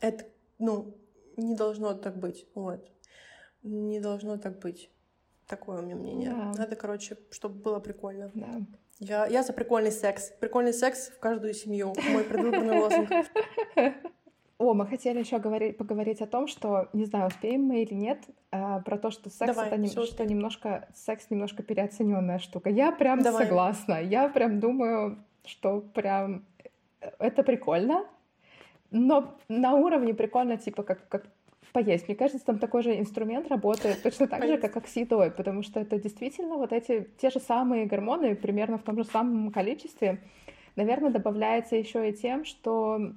Speaker 1: это, ну, не должно так быть. Вот. Не должно так быть. Такое у меня мнение.
Speaker 2: Да.
Speaker 1: Надо, короче, чтобы было прикольно.
Speaker 2: Да.
Speaker 1: Я, я за прикольный секс. Прикольный секс в каждую семью. Мой предвыборный лозунг.
Speaker 2: О, мы хотели еще говорить, поговорить о том, что, не знаю, успеем мы или нет, а, про то, что секс
Speaker 1: Давай,
Speaker 2: это не- что немножко секс немножко переоцененная штука. Я прям
Speaker 1: Давай.
Speaker 2: согласна. Я прям думаю, что прям э, это прикольно, но на уровне прикольно, типа как, как поесть. Мне кажется, там такой же инструмент работает точно так же, как, как с едой, потому что это действительно вот эти те же самые гормоны примерно в том же самом количестве. Наверное, добавляется еще и тем, что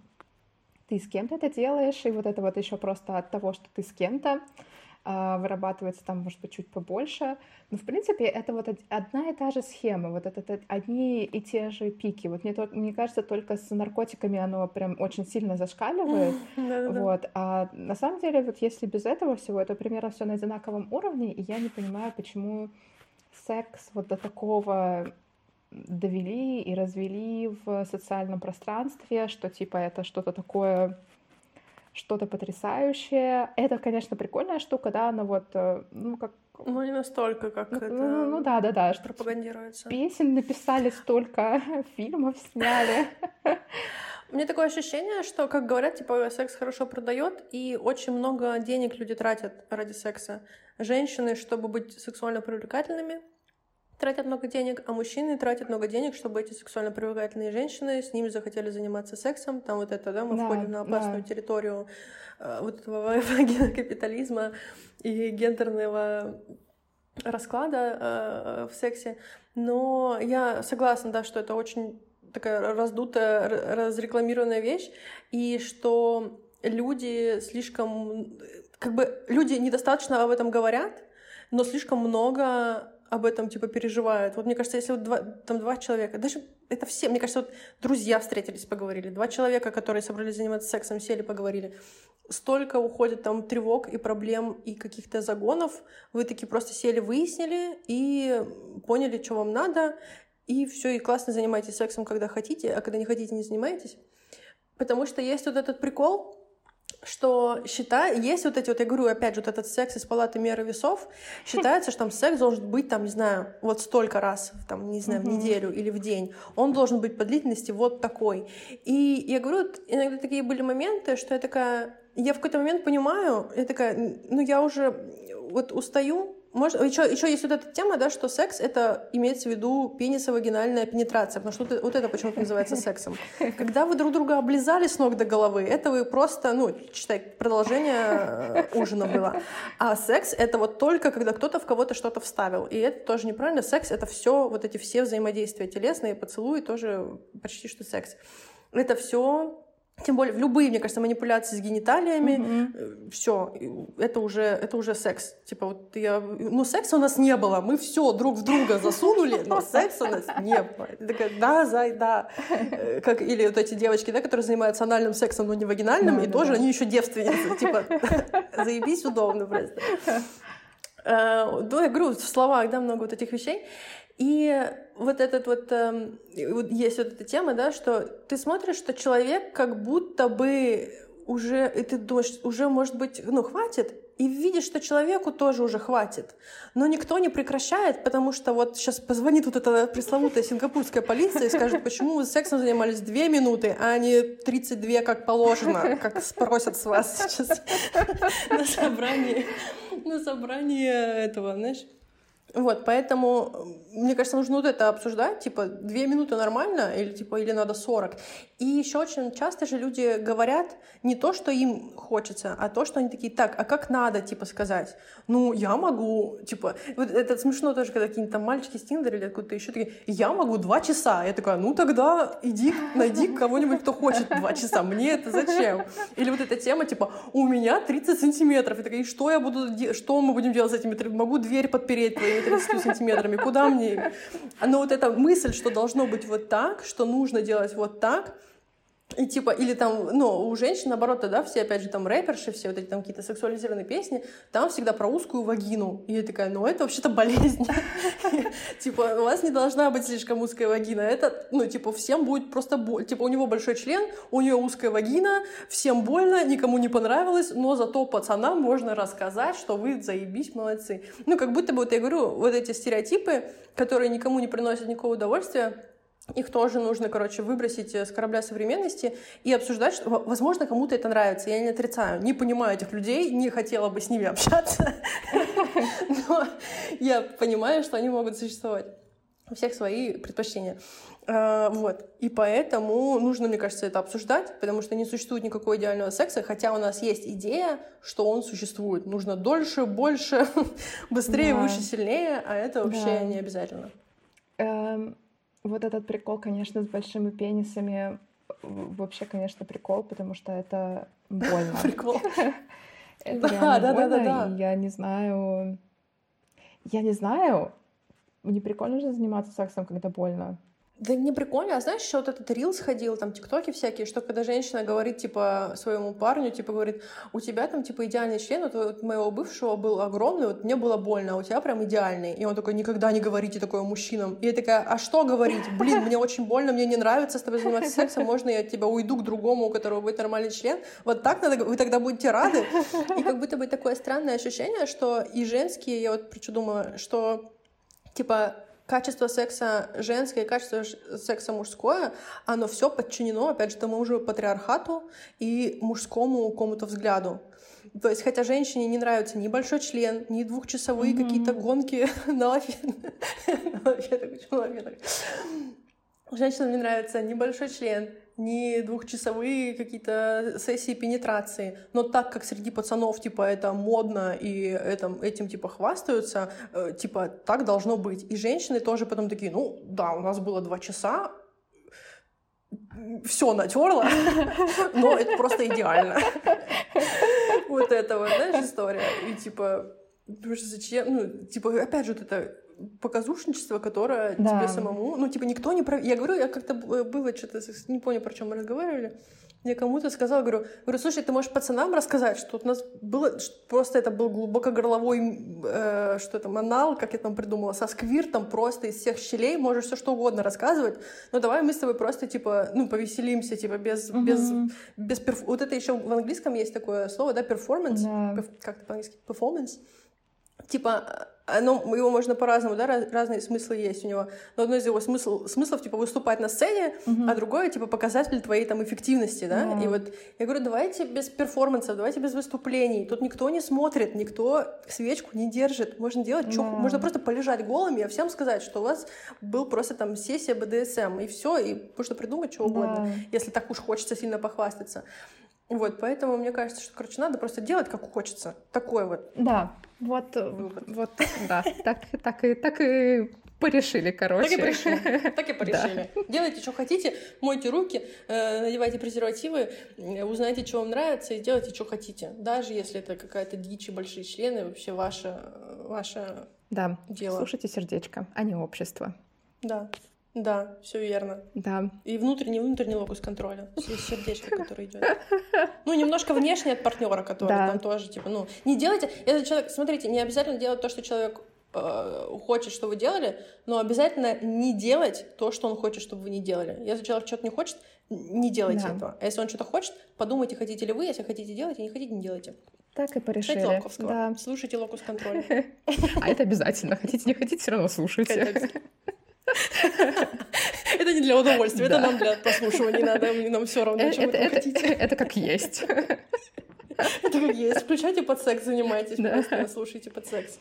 Speaker 2: ты с кем-то это делаешь, и вот это вот еще просто от того, что ты с кем-то, а, вырабатывается там, может быть, чуть побольше. Но, в принципе, это вот од- одна и та же схема, вот это, это одни и те же пики. Вот мне, тол- мне кажется, только с наркотиками оно прям очень сильно зашкаливает. Вот. А на самом деле, вот если без этого всего, это примерно все на одинаковом уровне, и я не понимаю, почему секс вот до такого довели и развели в социальном пространстве, что типа это что-то такое, что-то потрясающее. Это, конечно, прикольная штука, да, но вот, э, ну, как...
Speaker 1: Ну, не настолько, как
Speaker 2: Ну,
Speaker 1: это
Speaker 2: ну, ну да, да, да, что
Speaker 1: пропагандируется.
Speaker 2: песен написали столько, фильмов сняли.
Speaker 1: У меня такое ощущение, что, как говорят, типа, секс хорошо продает, и очень много денег люди тратят ради секса. Женщины, чтобы быть сексуально привлекательными, тратят много денег, а мужчины тратят много денег, чтобы эти сексуально привлекательные женщины с ними захотели заниматься сексом. Там вот это, да, мы
Speaker 2: Да,
Speaker 1: входим на опасную
Speaker 2: да.
Speaker 1: территорию э, вот этого капитализма и гендерного расклада э, в сексе. Но я согласна, да, что это очень такая раздутая, разрекламированная вещь, и что люди слишком... Как бы люди недостаточно об этом говорят, но слишком много об этом, типа, переживают. Вот мне кажется, если вот два, там два человека, даже это все, мне кажется, вот друзья встретились, поговорили, два человека, которые собрались заниматься сексом, сели, поговорили, столько уходит там тревог и проблем и каких-то загонов, вы такие просто сели, выяснили и поняли, что вам надо, и все, и классно занимаетесь сексом, когда хотите, а когда не хотите, не занимаетесь. Потому что есть вот этот прикол, что считай, есть вот эти вот, я говорю, опять же, вот этот секс из палаты меры весов, считается, что там секс должен быть, там, не знаю, вот столько раз, там, не знаю, в неделю или в день. Он должен быть по длительности вот такой. И я говорю, иногда такие были моменты, что я такая, я в какой-то момент понимаю, я такая, ну, я уже вот устаю, может, еще, еще есть вот эта тема, да, что секс это имеется в виду пенисо-вагинальная пенетрация, потому что вот, вот это почему-то называется сексом. Когда вы друг друга облизали с ног до головы, это вы просто, ну, читай, продолжение э, ужина было. А секс это вот только когда кто-то в кого-то что-то вставил. И это тоже неправильно. Секс это все, вот эти все взаимодействия телесные, поцелуи тоже почти что секс. Это все тем более в любые, мне кажется, манипуляции с гениталиями,
Speaker 2: Мгм.
Speaker 1: все, это уже, это уже секс. Типа вот я, ну секса у нас не было, мы все друг в друга засунули, но секса у нас не было. Такая, да, зай, да. Э, Как, или вот эти девочки, да, которые занимаются анальным сексом, но не вагинальным, и тоже они еще девственницы. Типа, заебись удобно просто. Э, Ну, я говорю, в словах, да, много вот этих вещей. И вот этот вот, вот есть вот эта тема, да, что ты смотришь, что человек как будто бы уже, и ты думаешь, уже, может быть, ну, хватит, и видишь, что человеку тоже уже хватит. Но никто не прекращает, потому что вот сейчас позвонит вот эта пресловутая сингапурская полиция и скажет, почему вы сексом занимались две минуты, а не 32, как положено, как спросят с вас сейчас на собрании, на собрании этого, знаешь, вот, поэтому, мне кажется, нужно вот это обсуждать, типа, две минуты нормально, или, типа, или надо 40. И еще очень часто же люди говорят не то, что им хочется, а то, что они такие, так, а как надо, типа, сказать? Ну, я могу, типа, вот это смешно тоже, когда какие-нибудь там мальчики с Тиндера или откуда-то еще такие, я могу два часа. Я такая, ну, тогда иди, найди кого-нибудь, кто хочет два часа. Мне это зачем? Или вот эта тема, типа, у меня 30 сантиметров. И такая, что я буду, что мы будем делать с этими? Могу дверь подпереть твоими 30 сантиметрами, куда мне? Но вот эта мысль, что должно быть вот так, что нужно делать вот так, и типа, или там, ну, у женщин, наоборот, да, все, опять же, там рэперши, все вот эти там какие-то сексуализированные песни, там всегда про узкую вагину. И я такая, ну, это вообще-то болезнь. Типа, у вас не должна быть слишком узкая вагина. Это, ну, типа, всем будет просто боль. Типа, у него большой член, у нее узкая вагина, всем больно, никому не понравилось, но зато пацанам можно рассказать, что вы заебись, молодцы. Ну, как будто бы, вот я говорю, вот эти стереотипы, которые никому не приносят никакого удовольствия, их тоже нужно, короче, выбросить с корабля современности и обсуждать, что, возможно, кому-то это нравится. Я не отрицаю, не понимаю этих людей, не хотела бы с ними общаться, но я понимаю, что они могут существовать. У всех свои предпочтения. А, вот. И поэтому нужно, мне кажется, это обсуждать, потому что не существует никакого идеального секса, хотя у нас есть идея, что он существует. Нужно дольше, больше, быстрее, да. выше, сильнее, а это вообще да. не обязательно.
Speaker 2: Эм, вот этот прикол, конечно, с большими пенисами, вообще, конечно, прикол, потому что это больно.
Speaker 1: Прикол.
Speaker 2: Да, да, да, да, Я не знаю... Я не знаю, не прикольно же заниматься сексом, когда больно.
Speaker 1: Да не прикольно, а знаешь, еще вот этот рил сходил, там тиктоки всякие, что когда женщина говорит, типа, своему парню, типа, говорит, у тебя там, типа, идеальный член, вот, вот моего бывшего был огромный, вот мне было больно, а у тебя прям идеальный. И он такой, никогда не говорите такое мужчинам. И я такая, а что говорить? Блин, мне очень больно, мне не нравится с тобой заниматься сексом, можно я от тебя уйду к другому, у которого будет нормальный член? Вот так надо, вы тогда будете рады? И как будто бы такое странное ощущение, что и женские, я вот причем думаю, что, типа, качество секса женское и качество секса мужское, оно все подчинено, опять же, тому же патриархату и мужскому какому-то взгляду. То есть, хотя женщине не нравится ни большой член, ни двухчасовые mm-hmm. какие-то гонки на лафетах. Женщинам не нравится ни большой член, не двухчасовые какие-то сессии пенетрации, но так как среди пацанов, типа, это модно и этим, этим типа, хвастаются, э, типа, так должно быть. И женщины тоже потом такие, ну, да, у нас было два часа, все натерла, но это просто идеально. Вот это вот, знаешь, история. И типа, зачем, ну, типа, опять же, вот это показушничество, которое да. тебе самому, ну, типа, никто не... Пров... Я говорю, я как-то было что-то, не помню, про чем мы разговаривали, я кому-то сказала, говорю, говорю, слушай, ты можешь пацанам рассказать, что у нас было, просто это был глубоко горловой, э, что это, манал, как я там придумала, со сквиртом просто из всех щелей, можешь все что угодно рассказывать, но давай мы с тобой просто, типа, ну, повеселимся, типа, без, mm-hmm. без, без перф... Вот это еще в английском есть такое слово, да, performance, yeah. Перф... как это по-английски, performance, типа, оно, его можно по-разному, да, раз, разные смыслы есть у него. Но одно из его смысл, смыслов, типа, выступать на сцене, uh-huh. а другое, типа, показатель твоей там эффективности, да. Uh-huh. И вот я говорю, давайте без перформансов, давайте без выступлений. Тут никто не смотрит, никто свечку не держит. Можно делать, uh-huh. что, можно просто полежать голыми, а всем сказать, что у вас был просто там сессия БДСМ, и все, и можно придумать что угодно, uh-huh. если так уж хочется сильно похвастаться. Вот, поэтому мне кажется, что, короче, надо просто делать, как хочется. Такой вот.
Speaker 2: Да, вот, Вывод. вот, да, так, так, и, так и порешили, короче.
Speaker 1: Так и порешили. Так и порешили. Да. Делайте, что хотите, мойте руки, э, надевайте презервативы, э, узнайте, что вам нравится, и делайте, что хотите. Даже если это какая-то дичь и большие члены, вообще ваше, ваше
Speaker 2: да.
Speaker 1: дело.
Speaker 2: Слушайте сердечко, а не общество.
Speaker 1: Да. Да, все верно.
Speaker 2: Да.
Speaker 1: И внутренний, внутренний локус контроля. Есть сердечко, которое идет. Ну, немножко внешне от партнера, который да. там тоже, типа, ну, не делайте. Если человек, смотрите, не обязательно делать то, что человек э, хочет, что вы делали, но обязательно не делать то, что он хочет, чтобы вы не делали. Если человек что-то не хочет, не делайте да. этого. А если он что-то хочет, подумайте, хотите ли вы, если хотите делать, а не хотите, не делайте.
Speaker 2: Так и порешили.
Speaker 1: Читайте Локовского.
Speaker 2: Да.
Speaker 1: Слушайте Локус Контроль.
Speaker 2: А это обязательно. Хотите, не хотите, все равно слушайте.
Speaker 1: Это не для удовольствия, это нам для прослушивания надо, нам все равно,
Speaker 2: Э,
Speaker 1: чем вы
Speaker 2: Это,
Speaker 1: там
Speaker 2: это,
Speaker 1: хотите.
Speaker 2: это как есть.
Speaker 1: Это как есть. Включайте под секс, занимайтесь, просто слушайте под секс.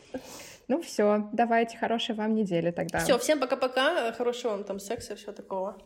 Speaker 2: Ну все, давайте, хорошей вам недели тогда.
Speaker 1: Все, всем пока-пока, хорошего вам там секса, все такого.